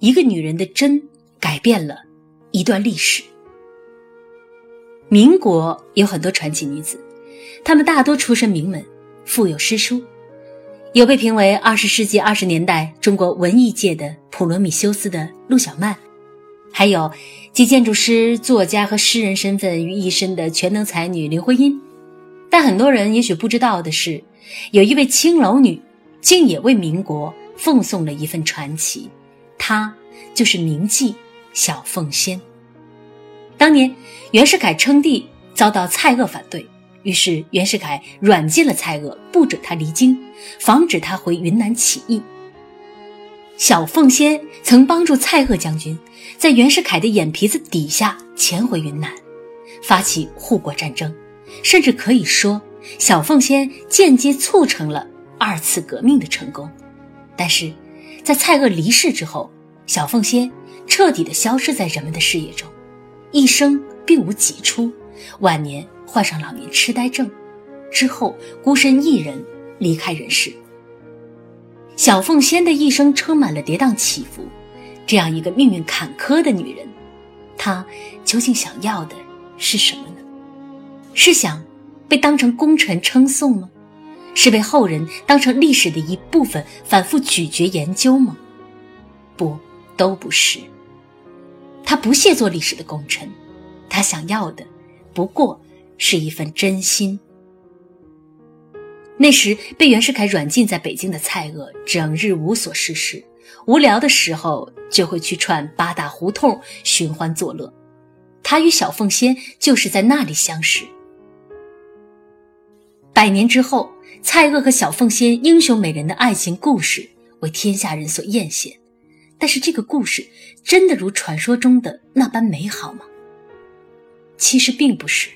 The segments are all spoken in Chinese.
一个女人的真改变了一段历史。民国有很多传奇女子，她们大多出身名门，富有诗书，有被评为二十世纪二十年代中国文艺界的普罗米修斯的陆小曼，还有集建筑师、作家和诗人身份于一身的全能才女林徽因。但很多人也许不知道的是，有一位青楼女，竟也为民国奉送了一份传奇。他就是名妓小凤仙。当年袁世凯称帝，遭到蔡锷反对，于是袁世凯软禁了蔡锷，不准他离京，防止他回云南起义。小凤仙曾帮助蔡锷将军在袁世凯的眼皮子底下潜回云南，发起护国战争，甚至可以说，小凤仙间接促成了二次革命的成功。但是，在蔡锷离世之后，小凤仙彻底的消失在人们的视野中，一生并无几出，晚年患上老年痴呆症，之后孤身一人离开人世。小凤仙的一生充满了跌宕起伏，这样一个命运坎坷的女人，她究竟想要的是什么呢？是想被当成功臣称颂吗？是被后人当成历史的一部分反复咀嚼研究吗？不，都不是。他不屑做历史的功臣，他想要的不过是一份真心。那时被袁世凯软禁在北京的蔡锷，整日无所事事，无聊的时候就会去串八大胡同寻欢作乐。他与小凤仙就是在那里相识。百年之后。蔡锷和小凤仙英雄美人的爱情故事为天下人所艳羡，但是这个故事真的如传说中的那般美好吗？其实并不是。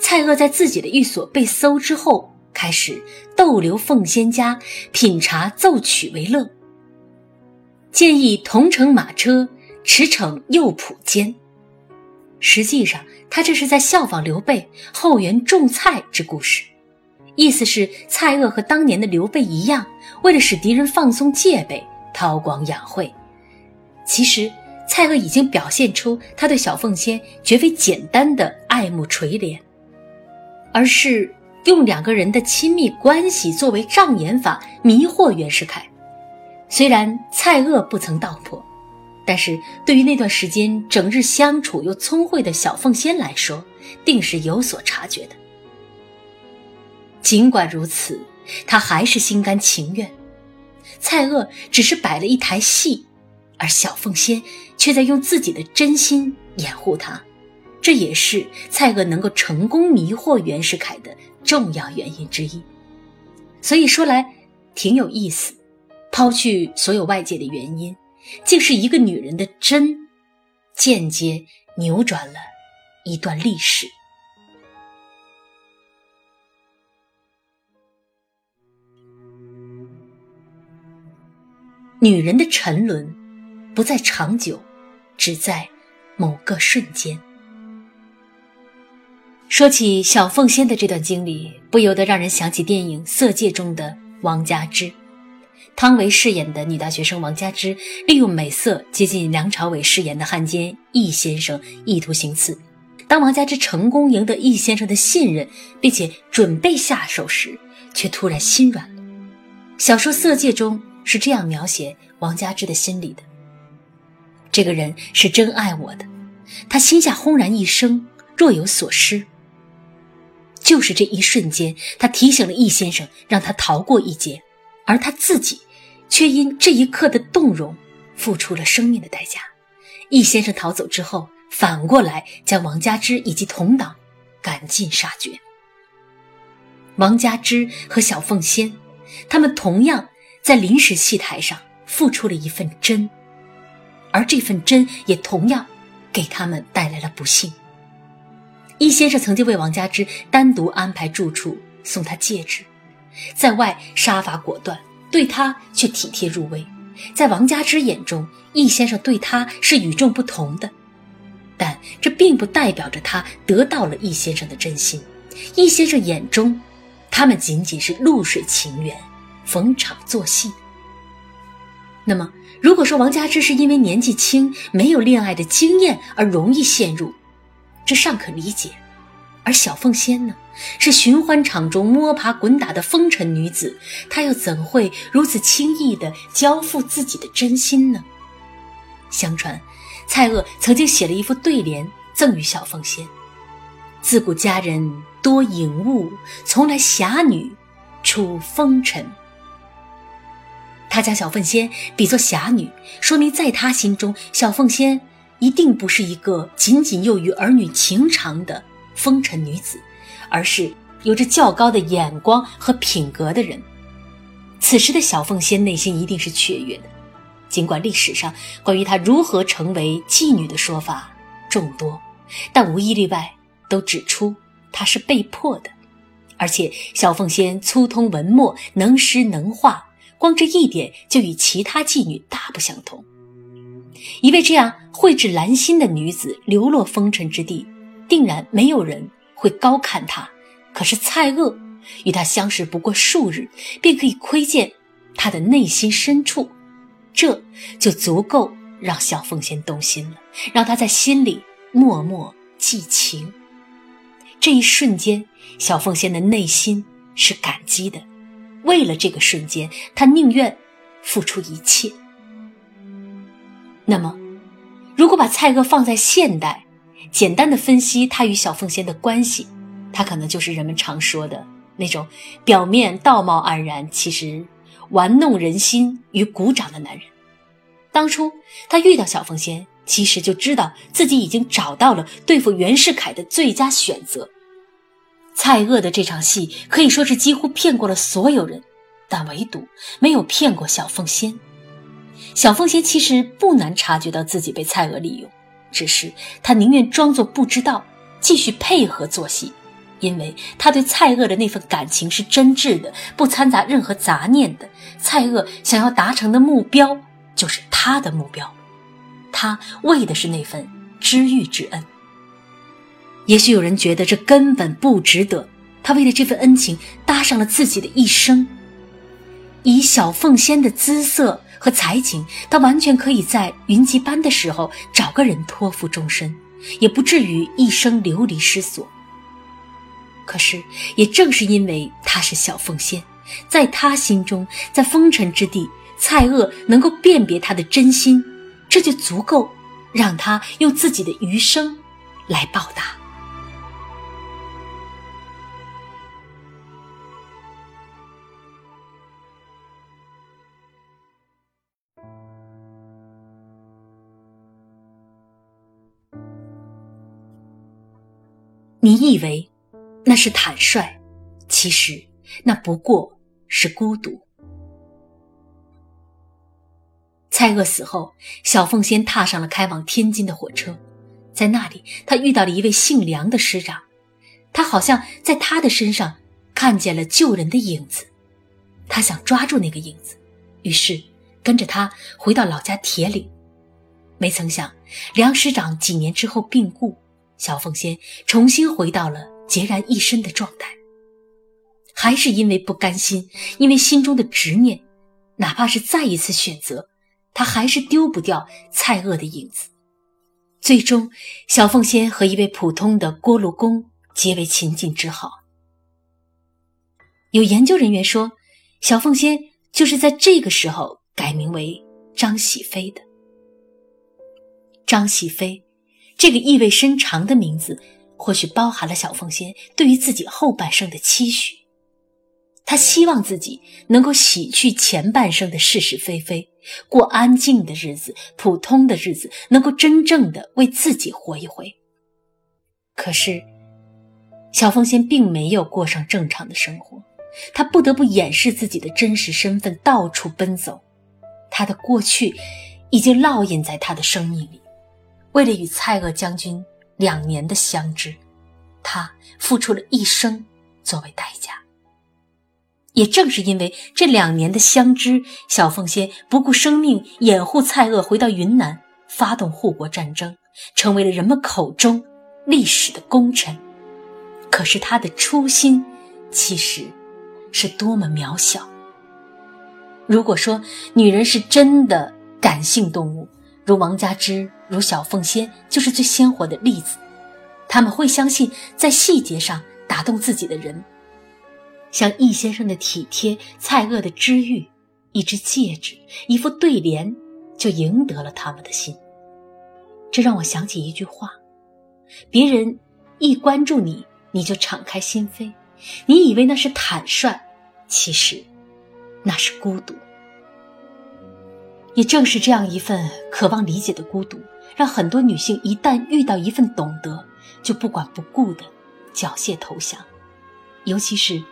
蔡锷在自己的寓所被搜之后，开始逗留凤仙家，品茶奏曲为乐。建议同乘马车，驰骋右仆间。实际上，他这是在效仿刘备后援种菜之故事。意思是蔡锷和当年的刘备一样，为了使敌人放松戒备，韬光养晦。其实蔡锷已经表现出他对小凤仙绝非简单的爱慕垂怜，而是用两个人的亲密关系作为障眼法迷惑袁世凯。虽然蔡锷不曾道破，但是对于那段时间整日相处又聪慧的小凤仙来说，定是有所察觉的。尽管如此，他还是心甘情愿。蔡锷只是摆了一台戏，而小凤仙却在用自己的真心掩护他。这也是蔡锷能够成功迷惑袁世凯的重要原因之一。所以说来挺有意思，抛去所有外界的原因，竟是一个女人的真，间接扭转了一段历史。女人的沉沦，不在长久，只在某个瞬间。说起小凤仙的这段经历，不由得让人想起电影《色戒》中的王佳芝。汤唯饰演的女大学生王佳芝，利用美色接近梁朝伟饰演的汉奸易先生，意图行刺。当王佳芝成功赢得易先生的信任，并且准备下手时，却突然心软了。小说《色戒》中。是这样描写王佳芝的心理的：这个人是真爱我的，他心下轰然一声，若有所失。就是这一瞬间，他提醒了易先生，让他逃过一劫，而他自己却因这一刻的动容，付出了生命的代价。易先生逃走之后，反过来将王佳芝以及同党赶尽杀绝。王佳芝和小凤仙，他们同样。在临时戏台上付出了一份真，而这份真也同样给他们带来了不幸。易先生曾经为王佳芝单独安排住处，送她戒指，在外杀伐果断，对她却体贴入微。在王佳芝眼中，易先生对她是与众不同的，但这并不代表着他得到了易先生的真心。易先生眼中，他们仅仅是露水情缘。逢场作戏，那么，如果说王佳芝是因为年纪轻、没有恋爱的经验而容易陷入，这尚可理解；而小凤仙呢，是寻欢场中摸爬滚打的风尘女子，她又怎会如此轻易地交付自己的真心呢？相传，蔡锷曾经写了一副对联赠予小凤仙：“自古佳人多颖悟，从来侠女出风尘。”他将小凤仙比作侠女，说明在他心中，小凤仙一定不是一个仅仅囿于儿女情长的风尘女子，而是有着较高的眼光和品格的人。此时的小凤仙内心一定是雀跃的，尽管历史上关于她如何成为妓女的说法众多，但无一例外都指出她是被迫的，而且小凤仙粗通文墨，能诗能画。光这一点就与其他妓女大不相同。一位这样蕙质兰心的女子流落风尘之地，定然没有人会高看她。可是蔡锷与她相识不过数日，便可以窥见她的内心深处，这就足够让小凤仙动心了，让她在心里默默寄情。这一瞬间，小凤仙的内心是感激的。为了这个瞬间，他宁愿付出一切。那么，如果把蔡锷放在现代，简单的分析他与小凤仙的关系，他可能就是人们常说的那种表面道貌岸然，其实玩弄人心与鼓掌的男人。当初他遇到小凤仙，其实就知道自己已经找到了对付袁世凯的最佳选择。蔡锷的这场戏可以说是几乎骗过了所有人，但唯独没有骗过小凤仙。小凤仙其实不难察觉到自己被蔡锷利用，只是她宁愿装作不知道，继续配合做戏，因为她对蔡锷的那份感情是真挚的，不掺杂任何杂念的。蔡锷想要达成的目标就是他的目标，他为的是那份知遇之恩。也许有人觉得这根本不值得，他为了这份恩情搭上了自己的一生。以小凤仙的姿色和才情，他完全可以在云集班的时候找个人托付终身，也不至于一生流离失所。可是，也正是因为他是小凤仙，在他心中，在风尘之地，蔡锷能够辨别他的真心，这就足够让他用自己的余生来报答。你以为那是坦率，其实那不过是孤独。蔡锷死后，小凤仙踏上了开往天津的火车，在那里，她遇到了一位姓梁的师长，她好像在他的身上看见了救人的影子，她想抓住那个影子，于是跟着他回到老家铁岭。没曾想，梁师长几年之后病故。小凤仙重新回到了孑然一身的状态，还是因为不甘心，因为心中的执念，哪怕是再一次选择，他还是丢不掉蔡锷的影子。最终，小凤仙和一位普通的锅炉工结为秦晋之好。有研究人员说，小凤仙就是在这个时候改名为张喜飞的。张喜飞。这个意味深长的名字，或许包含了小凤仙对于自己后半生的期许。她希望自己能够洗去前半生的是是非非，过安静的日子、普通的日子，能够真正的为自己活一回。可是，小凤仙并没有过上正常的生活，她不得不掩饰自己的真实身份，到处奔走。她的过去已经烙印在她的生命里。为了与蔡锷将军两年的相知，他付出了一生作为代价。也正是因为这两年的相知，小凤仙不顾生命掩护蔡锷回到云南，发动护国战争，成为了人们口中历史的功臣。可是他的初心，其实是多么渺小。如果说女人是真的感性动物，如王佳芝、如小凤仙，就是最鲜活的例子。他们会相信在细节上打动自己的人，像易先生的体贴，蔡锷的知遇，一只戒指，一副对联，就赢得了他们的心。这让我想起一句话：别人一关注你，你就敞开心扉，你以为那是坦率，其实那是孤独。也正是这样一份渴望理解的孤独，让很多女性一旦遇到一份懂得，就不管不顾的缴械投降。尤其是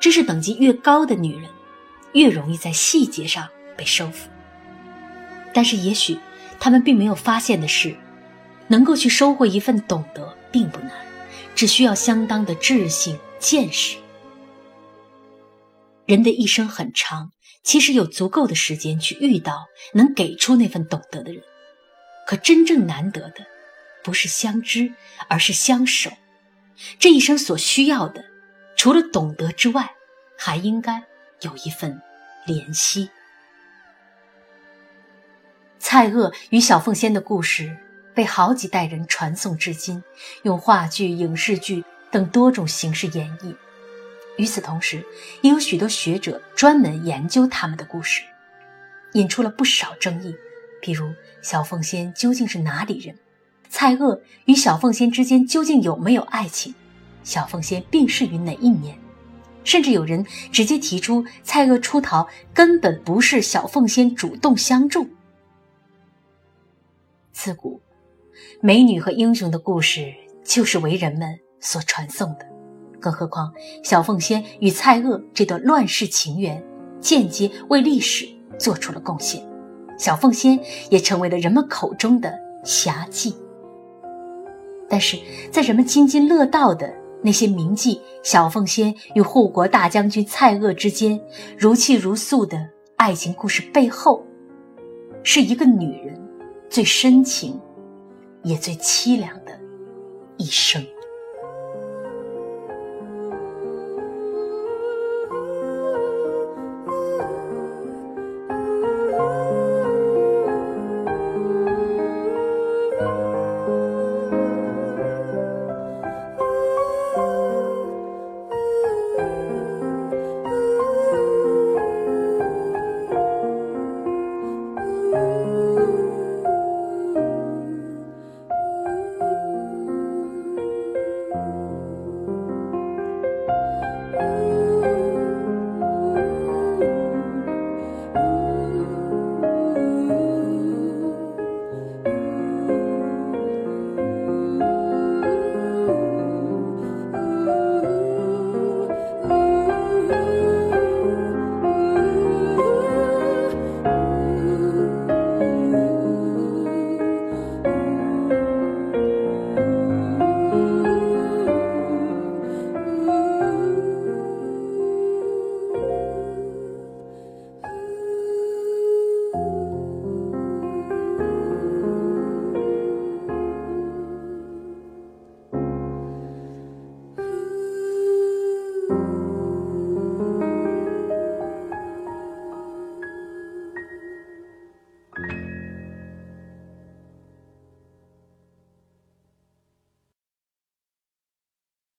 知识等级越高的女人，越容易在细节上被收服。但是，也许她们并没有发现的是，能够去收获一份懂得并不难，只需要相当的智性见识。人的一生很长。其实有足够的时间去遇到能给出那份懂得的人，可真正难得的，不是相知，而是相守。这一生所需要的，除了懂得之外，还应该有一份怜惜。蔡锷与小凤仙的故事被好几代人传颂至今，用话剧、影视剧等多种形式演绎。与此同时，也有许多学者专门研究他们的故事，引出了不少争议。比如，小凤仙究竟是哪里人？蔡锷与小凤仙之间究竟有没有爱情？小凤仙病逝于哪一年？甚至有人直接提出，蔡锷出逃根本不是小凤仙主动相助。自古，美女和英雄的故事就是为人们所传颂的。更何况，小凤仙与蔡锷这段乱世情缘，间接为历史做出了贡献。小凤仙也成为了人们口中的侠妓。但是在人们津津乐道的那些铭记小凤仙与护国大将军蔡锷之间如泣如诉的爱情故事背后，是一个女人最深情，也最凄凉的一生。